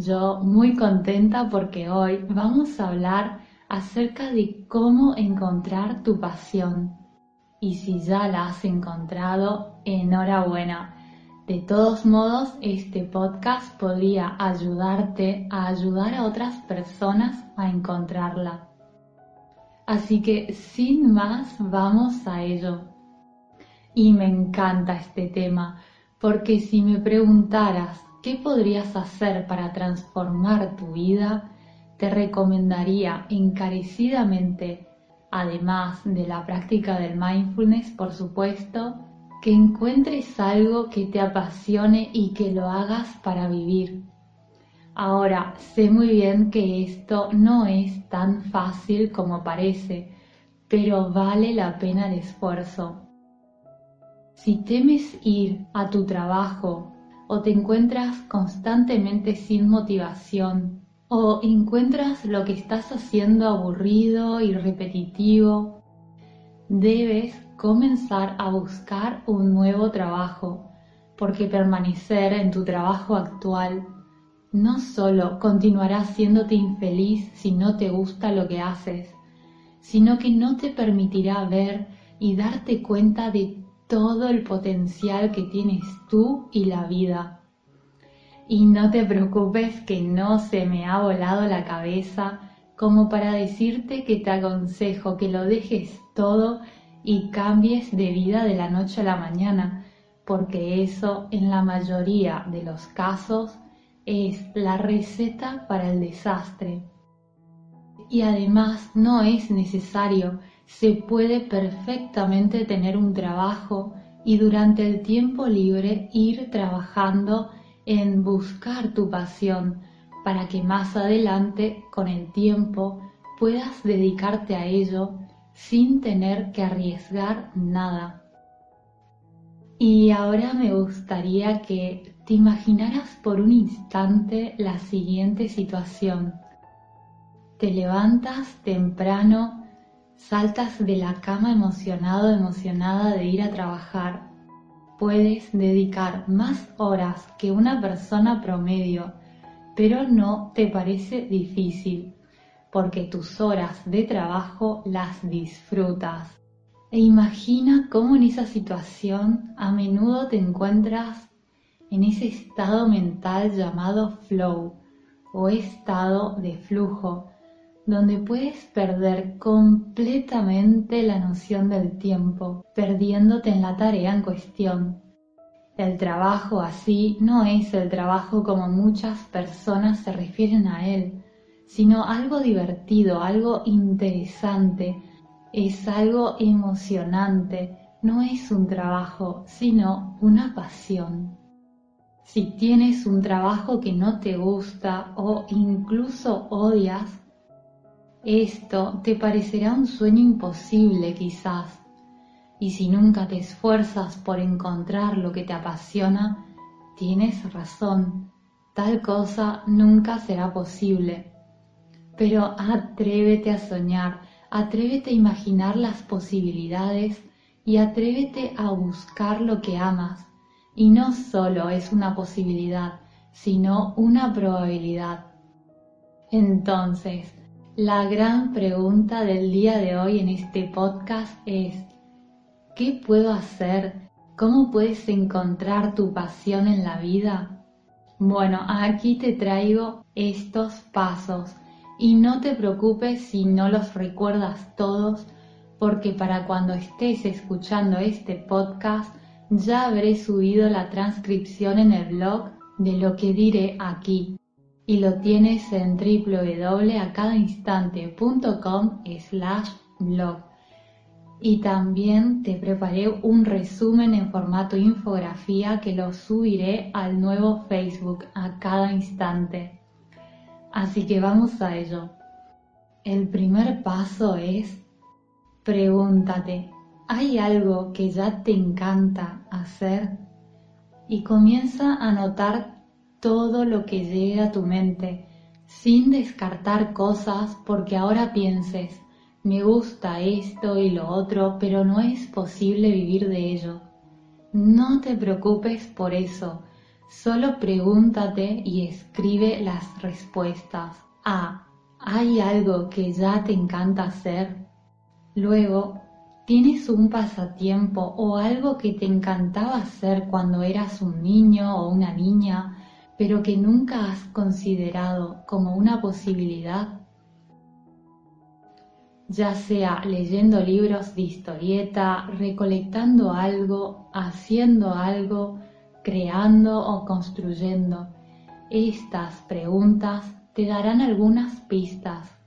Yo muy contenta porque hoy vamos a hablar acerca de cómo encontrar tu pasión. Y si ya la has encontrado, enhorabuena. De todos modos, este podcast podría ayudarte a ayudar a otras personas a encontrarla. Así que sin más, vamos a ello. Y me encanta este tema, porque si me preguntaras qué podrías hacer para transformar tu vida, te recomendaría encarecidamente, además de la práctica del mindfulness, por supuesto, que encuentres algo que te apasione y que lo hagas para vivir. Ahora, sé muy bien que esto no es tan fácil como parece, pero vale la pena el esfuerzo. Si temes ir a tu trabajo o te encuentras constantemente sin motivación o encuentras lo que estás haciendo aburrido y repetitivo, debes comenzar a buscar un nuevo trabajo, porque permanecer en tu trabajo actual no solo continuará haciéndote infeliz si no te gusta lo que haces, sino que no te permitirá ver y darte cuenta de todo el potencial que tienes tú y la vida. Y no te preocupes que no se me ha volado la cabeza como para decirte que te aconsejo que lo dejes todo y cambies de vida de la noche a la mañana, porque eso en la mayoría de los casos es la receta para el desastre. Y además no es necesario se puede perfectamente tener un trabajo y durante el tiempo libre ir trabajando en buscar tu pasión para que más adelante con el tiempo puedas dedicarte a ello sin tener que arriesgar nada. Y ahora me gustaría que te imaginaras por un instante la siguiente situación. Te levantas temprano Saltas de la cama emocionado, emocionada de ir a trabajar. Puedes dedicar más horas que una persona promedio, pero no te parece difícil, porque tus horas de trabajo las disfrutas. E imagina cómo en esa situación a menudo te encuentras en ese estado mental llamado flow o estado de flujo, donde puedes perder completamente la noción del tiempo, perdiéndote en la tarea en cuestión. El trabajo así no es el trabajo como muchas personas se refieren a él, sino algo divertido, algo interesante, es algo emocionante, no es un trabajo, sino una pasión. Si tienes un trabajo que no te gusta o incluso odias, esto te parecerá un sueño imposible quizás, y si nunca te esfuerzas por encontrar lo que te apasiona, tienes razón, tal cosa nunca será posible. Pero atrévete a soñar, atrévete a imaginar las posibilidades y atrévete a buscar lo que amas. Y no solo es una posibilidad, sino una probabilidad. Entonces, la gran pregunta del día de hoy en este podcast es, ¿qué puedo hacer? ¿Cómo puedes encontrar tu pasión en la vida? Bueno, aquí te traigo estos pasos y no te preocupes si no los recuerdas todos porque para cuando estés escuchando este podcast ya habré subido la transcripción en el blog de lo que diré aquí y lo tienes en www.acadainstante.com slash blog. Y también te preparé un resumen en formato infografía que lo subiré al nuevo Facebook a cada instante. Así que vamos a ello. El primer paso es pregúntate, ¿hay algo que ya te encanta hacer? Y comienza a notar todo lo que llega a tu mente, sin descartar cosas porque ahora pienses, me gusta esto y lo otro, pero no es posible vivir de ello. No te preocupes por eso, solo pregúntate y escribe las respuestas. A. ¿Hay algo que ya te encanta hacer? Luego, ¿tienes un pasatiempo o algo que te encantaba hacer cuando eras un niño o una niña, pero que nunca has considerado como una posibilidad? Ya sea leyendo libros de historieta, recolectando algo, haciendo algo, creando o construyendo. Estas preguntas te darán algunas pistas.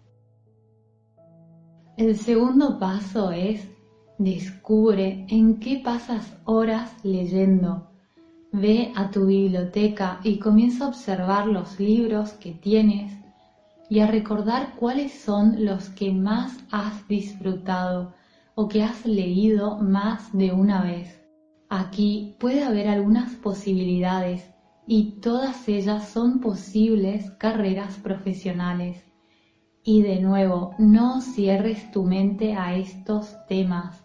El segundo paso es descubre en qué pasas horas leyendo. Ve a tu biblioteca y comienza a observar los libros que tienes y a recordar cuáles son los que más has disfrutado o que has leído más de una vez. Aquí puede haber algunas posibilidades y todas ellas son posibles carreras profesionales. Y de nuevo, no cierres tu mente a estos temas.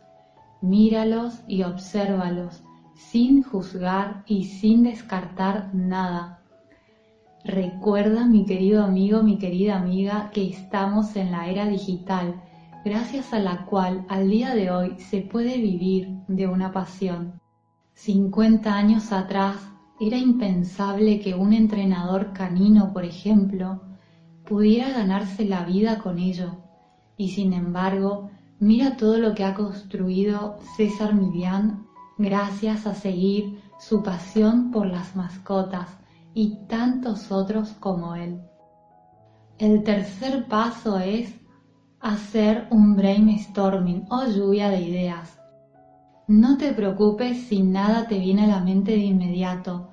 Míralos y obsérvalos sin juzgar y sin descartar nada. Recuerda, mi querido amigo, mi querida amiga, que estamos en la era digital, gracias a la cual al día de hoy se puede vivir de una pasión. 50 años atrás era impensable que un entrenador canino, por ejemplo, pudiera ganarse la vida con ello. Y sin embargo, mira todo lo que ha construido César Millán gracias a seguir su pasión por las mascotas y tantos otros como él. El tercer paso es hacer un brainstorming o lluvia de ideas. No te preocupes si nada te viene a la mente de inmediato.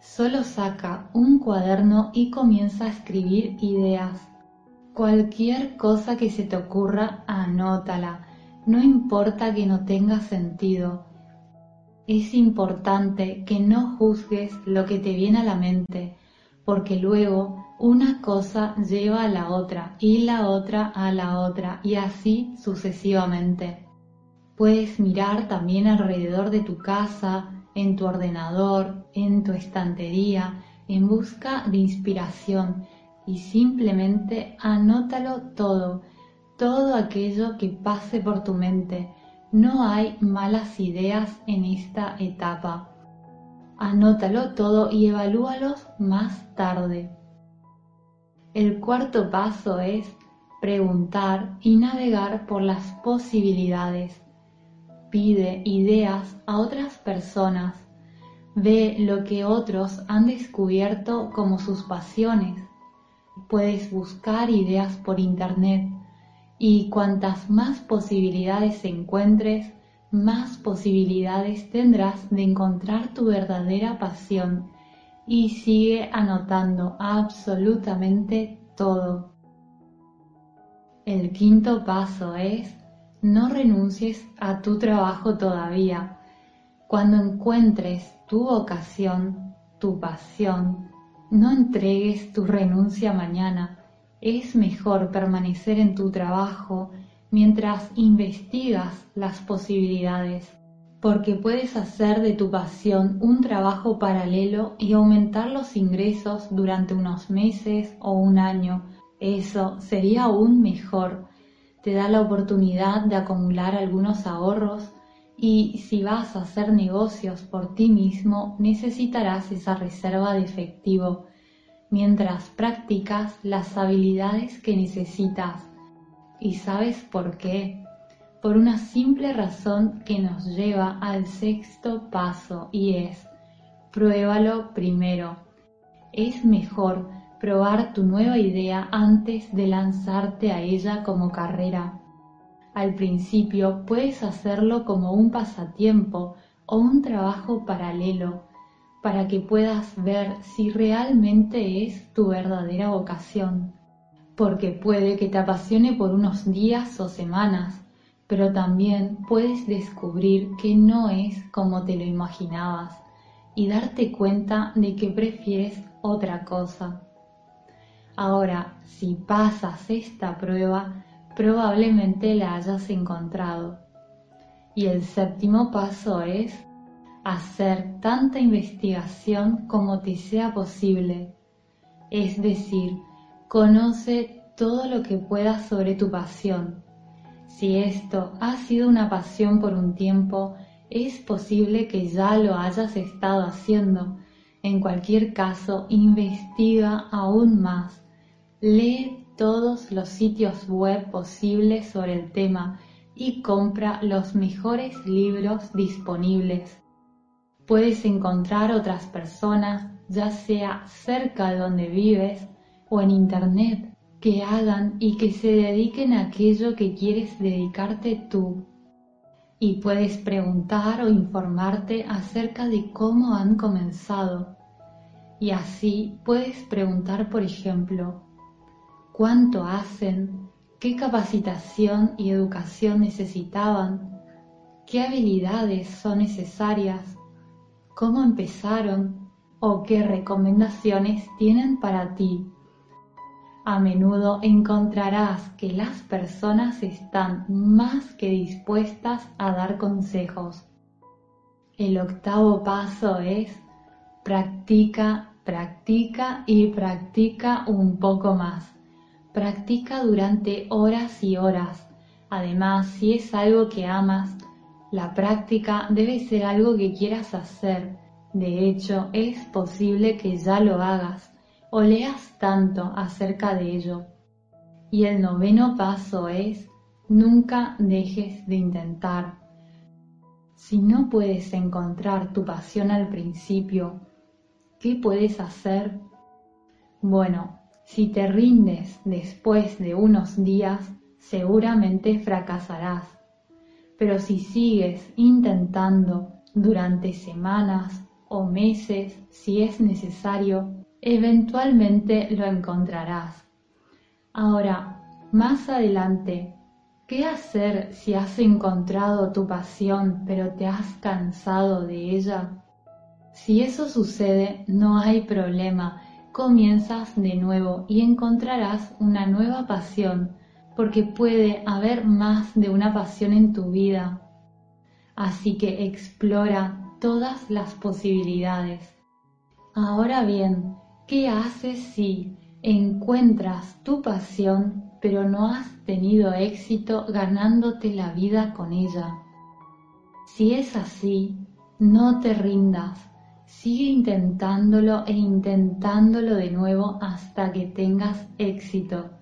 Solo saca un cuaderno y comienza a escribir ideas. Cualquier cosa que se te ocurra, anótala. No importa que no tenga sentido. Es importante que no juzgues lo que te viene a la mente, porque luego una cosa lleva a la otra y la otra a la otra y así sucesivamente. Puedes mirar también alrededor de tu casa, en tu ordenador, en tu estantería, en busca de inspiración y simplemente anótalo todo, todo aquello que pase por tu mente. No hay malas ideas en esta etapa. Anótalo todo y evalúalos más tarde. El cuarto paso es preguntar y navegar por las posibilidades pide ideas a otras personas, ve lo que otros han descubierto como sus pasiones. Puedes buscar ideas por internet y cuantas más posibilidades encuentres, más posibilidades tendrás de encontrar tu verdadera pasión y sigue anotando absolutamente todo. El quinto paso es no renuncies a tu trabajo todavía. Cuando encuentres tu vocación, tu pasión, no entregues tu renuncia mañana. Es mejor permanecer en tu trabajo mientras investigas las posibilidades, porque puedes hacer de tu pasión un trabajo paralelo y aumentar los ingresos durante unos meses o un año. Eso sería aún mejor te da la oportunidad de acumular algunos ahorros y si vas a hacer negocios por ti mismo necesitarás esa reserva de efectivo mientras practicas las habilidades que necesitas. ¿Y sabes por qué? Por una simple razón que nos lleva al sexto paso y es, pruébalo primero. Es mejor probar tu nueva idea antes de lanzarte a ella como carrera. Al principio puedes hacerlo como un pasatiempo o un trabajo paralelo para que puedas ver si realmente es tu verdadera vocación. porque puede que te apasione por unos días o semanas, pero también puedes descubrir que no es como te lo imaginabas y darte cuenta de que prefieres otra cosa. Ahora, si pasas esta prueba, probablemente la hayas encontrado. Y el séptimo paso es hacer tanta investigación como te sea posible. Es decir, conoce todo lo que puedas sobre tu pasión. Si esto ha sido una pasión por un tiempo, es posible que ya lo hayas estado haciendo. En cualquier caso, investiga aún más Lee todos los sitios web posibles sobre el tema y compra los mejores libros disponibles. Puedes encontrar otras personas, ya sea cerca de donde vives o en internet, que hagan y que se dediquen a aquello que quieres dedicarte tú. Y puedes preguntar o informarte acerca de cómo han comenzado. Y así puedes preguntar, por ejemplo, cuánto hacen, qué capacitación y educación necesitaban, qué habilidades son necesarias, cómo empezaron o qué recomendaciones tienen para ti. A menudo encontrarás que las personas están más que dispuestas a dar consejos. El octavo paso es practica, practica y practica un poco más. Practica durante horas y horas. Además, si es algo que amas, la práctica debe ser algo que quieras hacer. De hecho, es posible que ya lo hagas o leas tanto acerca de ello. Y el noveno paso es, nunca dejes de intentar. Si no puedes encontrar tu pasión al principio, ¿qué puedes hacer? Bueno, si te rindes después de unos días, seguramente fracasarás. Pero si sigues intentando durante semanas o meses, si es necesario, eventualmente lo encontrarás. Ahora, más adelante, ¿qué hacer si has encontrado tu pasión pero te has cansado de ella? Si eso sucede, no hay problema comienzas de nuevo y encontrarás una nueva pasión, porque puede haber más de una pasión en tu vida. Así que explora todas las posibilidades. Ahora bien, ¿qué haces si encuentras tu pasión pero no has tenido éxito ganándote la vida con ella? Si es así, no te rindas Sigue intentándolo e intentándolo de nuevo hasta que tengas éxito.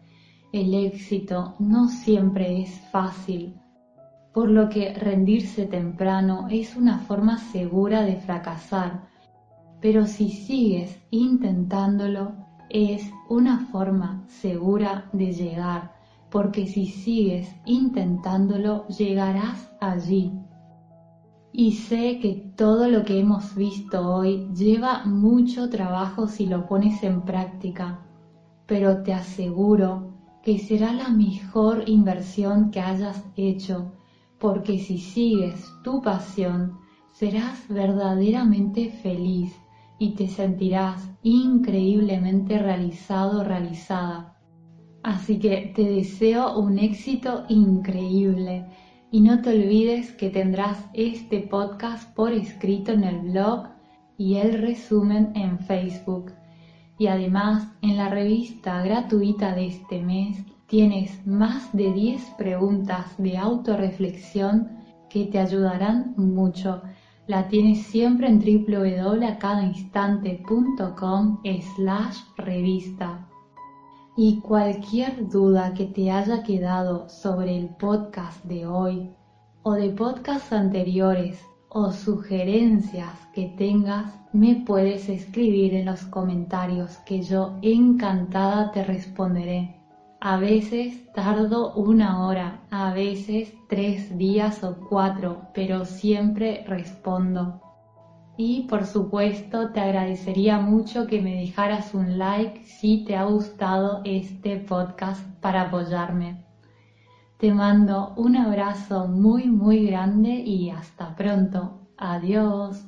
El éxito no siempre es fácil, por lo que rendirse temprano es una forma segura de fracasar, pero si sigues intentándolo es una forma segura de llegar, porque si sigues intentándolo llegarás allí. Y sé que todo lo que hemos visto hoy lleva mucho trabajo si lo pones en práctica, pero te aseguro que será la mejor inversión que hayas hecho, porque si sigues tu pasión, serás verdaderamente feliz y te sentirás increíblemente realizado realizada. Así que te deseo un éxito increíble y no te olvides que tendrás este podcast por escrito en el blog y el resumen en Facebook. Y además en la revista gratuita de este mes tienes más de 10 preguntas de autorreflexión que te ayudarán mucho. La tienes siempre en www.acadainstante.com slash revista. Y cualquier duda que te haya quedado sobre el podcast de hoy o de podcasts anteriores o sugerencias que tengas, me puedes escribir en los comentarios que yo encantada te responderé. A veces tardo una hora, a veces tres días o cuatro, pero siempre respondo. Y por supuesto te agradecería mucho que me dejaras un like si te ha gustado este podcast para apoyarme. Te mando un abrazo muy muy grande y hasta pronto. Adiós.